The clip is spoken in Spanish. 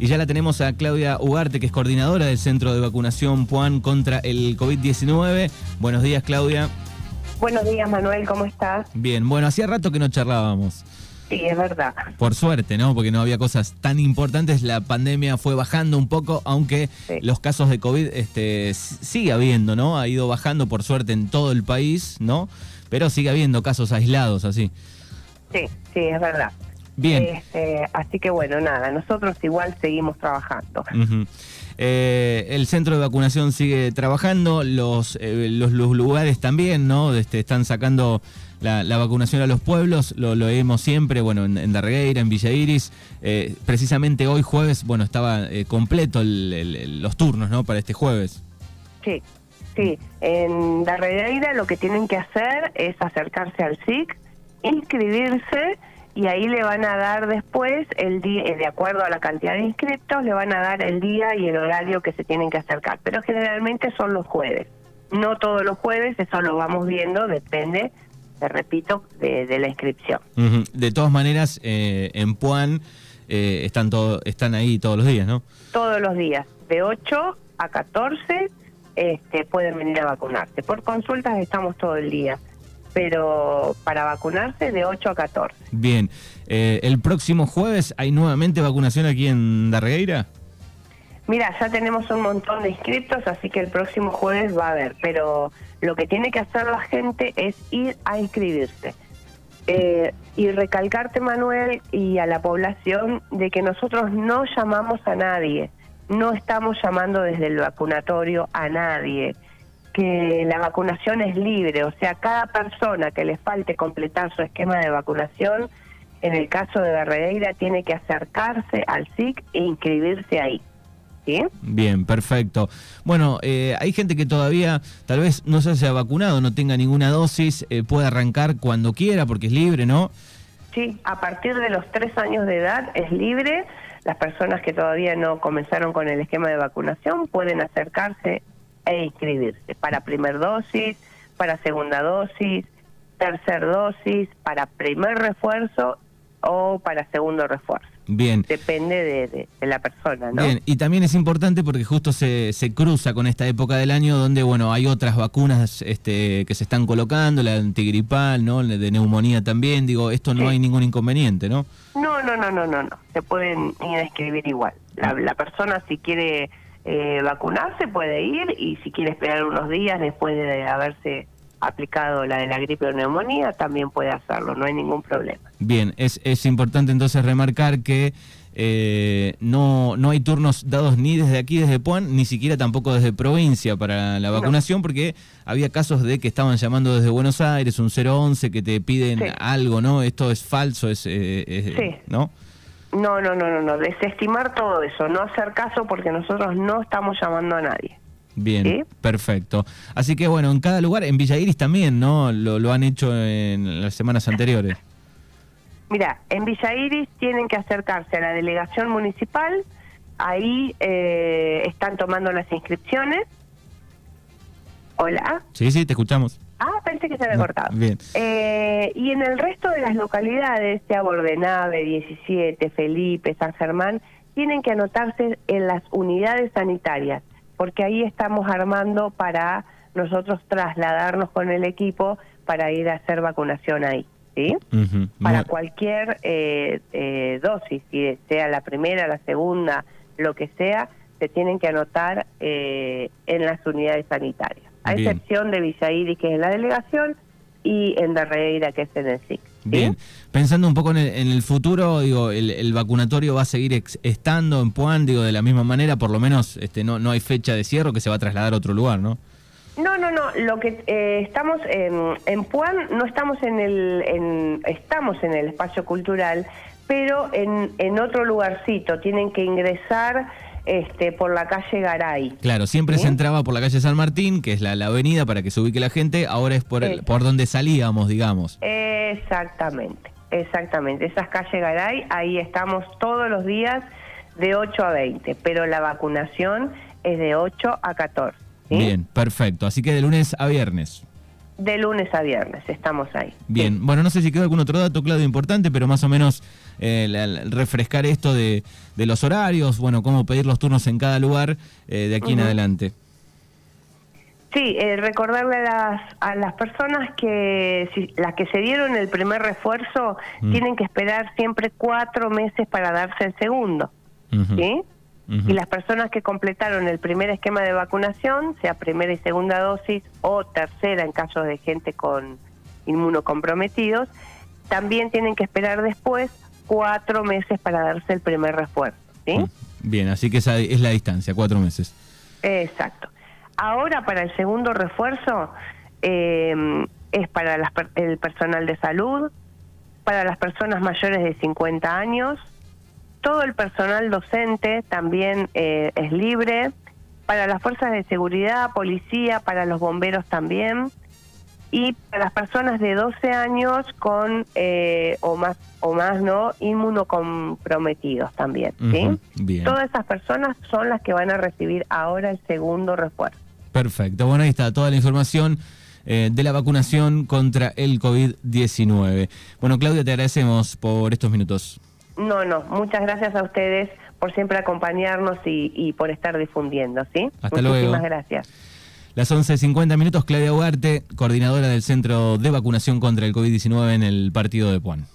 Y ya la tenemos a Claudia Ugarte, que es coordinadora del Centro de Vacunación Puan contra el COVID-19. Buenos días, Claudia. Buenos días, Manuel, ¿cómo estás? Bien, bueno, hacía rato que no charlábamos. Sí, es verdad. Por suerte, ¿no? Porque no había cosas tan importantes. La pandemia fue bajando un poco, aunque los casos de COVID este, sigue habiendo, ¿no? Ha ido bajando, por suerte, en todo el país, ¿no? Pero sigue habiendo casos aislados así. Sí, sí, es verdad. Bien. Este, así que bueno, nada, nosotros igual seguimos trabajando. Eh, el centro de vacunación sigue trabajando, los, eh, los, lugares también, ¿no? Este, están sacando la, vacunación a los pueblos, lo, lo vemos siempre, bueno, en, en Darregueira, en Villa Iris. Eh, precisamente hoy jueves, bueno, estaba completo los turnos, ¿no? Para este jueves. Sí, sí. En Darregueira lo que tienen que hacer es acercarse al SIC, inscribirse y ahí le van a dar después el día, de acuerdo a la cantidad de inscriptos, le van a dar el día y el horario que se tienen que acercar, pero generalmente son los jueves. No todos los jueves, eso lo vamos viendo, depende, te repito, de, la inscripción. De todas maneras, eh, en Puan eh, están, todo, están ahí todos los días, ¿no? Todos los días, de 8 a 14 este, pueden venir a vacunarse. Por consultas estamos todo el día pero para vacunarse de 8 a 14. Bien, eh, ¿el próximo jueves hay nuevamente vacunación aquí en Darregueira? Mira, ya tenemos un montón de inscriptos, así que el próximo jueves va a haber, pero lo que tiene que hacer la gente es ir a inscribirse. Eh, y recalcarte, Manuel, y a la población, de que nosotros no llamamos a nadie, no estamos llamando desde el vacunatorio a nadie que la vacunación es libre, o sea, cada persona que le falte completar su esquema de vacunación, en el caso de Barredeira, tiene que acercarse al SIC e inscribirse ahí. ¿Sí? Bien, perfecto. Bueno, eh, hay gente que todavía tal vez no se haya vacunado, no tenga ninguna dosis, eh, puede arrancar cuando quiera porque es libre, ¿no? Sí, a partir de los tres años de edad es libre. Las personas que todavía no comenzaron con el esquema de vacunación pueden acercarse e inscribirse para primer dosis, para segunda dosis, tercer dosis, para primer refuerzo o para segundo refuerzo. Bien. Depende de, la persona, ¿no? Bien, y también es importante porque justo se, se, cruza con esta época del año donde, bueno, hay otras vacunas este, que se están colocando, la antigripal, ¿no? De neumonía también, digo, esto no hay ningún inconveniente, ¿no? No, no, no, no, no, no, se pueden ir a inscribir igual. La, la persona si quiere eh, vacunarse puede ir y si quiere esperar unos días después de haberse aplicado la de la gripe o neumonía, también puede hacerlo, no hay ningún problema. Bien, es, es importante entonces remarcar que eh, no, no hay turnos dados ni desde aquí, desde Puan, ni siquiera tampoco desde provincia para la vacunación, porque había casos de que estaban llamando desde Buenos Aires, un 011, que te piden algo, ¿no? Esto es falso, es, eh, ¿no? No, no, no, no, no, desestimar todo eso, no hacer caso porque nosotros no estamos llamando a nadie. Bien, perfecto. Así que bueno, en cada lugar, en Villa Iris también, ¿no? Lo, han hecho en las semanas anteriores. Mira, en Villa Iris tienen que acercarse a la delegación municipal, ahí eh, están tomando las inscripciones. Hola. Sí, sí, te escuchamos. Ah, pensé que se había cortado. Bien. Eh, y en el resto de las localidades, sea Bordenave, 17, Felipe, San Germán, tienen que anotarse en las unidades sanitarias, porque ahí estamos armando para nosotros trasladarnos con el equipo para ir a hacer vacunación ahí. ¿sí? Para cualquier eh, eh, dosis, si sea la primera, la segunda, lo que sea, se tienen que anotar en las unidades sanitarias a excepción de Villa que es la delegación, y en Darreira, que es en el SIC. Bien, pensando un poco en el, futuro, digo, el, vacunatorio va a seguir estando en Puan, digo, de la misma manera, por lo menos este, no, no hay fecha de cierre que se va a trasladar a otro lugar, ¿no? No, no, no. Lo que eh, estamos en, en Puan, no estamos en el, en, estamos en el espacio cultural, pero en, en otro lugarcito. Tienen que ingresar este, por la calle Garay. Claro, siempre se entraba por la calle San Martín, que es la, avenida para que se ubique la gente, ahora es por, por donde salíamos, digamos. Exactamente, exactamente. Esas calle Garay, ahí estamos todos los días de 8 a 20, pero la vacunación es de 8 a 14. Bien, perfecto. Así que de lunes a viernes. De lunes a viernes, estamos ahí. Bien, bueno, no sé si quedó algún otro dato, Claudio, importante, pero más o menos eh, refrescar esto de, los horarios, bueno, cómo pedir los turnos en cada lugar eh, de aquí en adelante. Sí, eh, recordarle a las, a las personas que si, las que se dieron el primer refuerzo mm. tienen que esperar siempre cuatro meses para darse el segundo, ¿sí? Y las personas que completaron el primer esquema de vacunación, sea primera y segunda dosis o tercera en caso de gente con inmunocomprometidos, también tienen que esperar después cuatro meses para darse el primer refuerzo. ¿sí? Bien, así que esa es la distancia, cuatro meses. Exacto. Ahora para el segundo refuerzo eh, es para el personal de salud, para las personas mayores de 50 años, todo el personal docente también eh, es libre, para las fuerzas de seguridad, policía, para los bomberos también, y para las personas de 12 años con eh, o más o más no inmunocomprometidos también. ¿sí? Todas esas personas son las que van a recibir ahora el segundo refuerzo. Perfecto, bueno ahí está toda la información. Eh, de la vacunación contra el COVID-19. Bueno, Claudia, te agradecemos por estos minutos. No, no, muchas gracias a ustedes por siempre acompañarnos y, por estar difundiendo, ¿sí? Hasta Muchísimas gracias. Las 11.50 minutos, Claudia Ugarte, coordinadora del Centro de Vacunación contra el COVID-19 en el partido de Puan.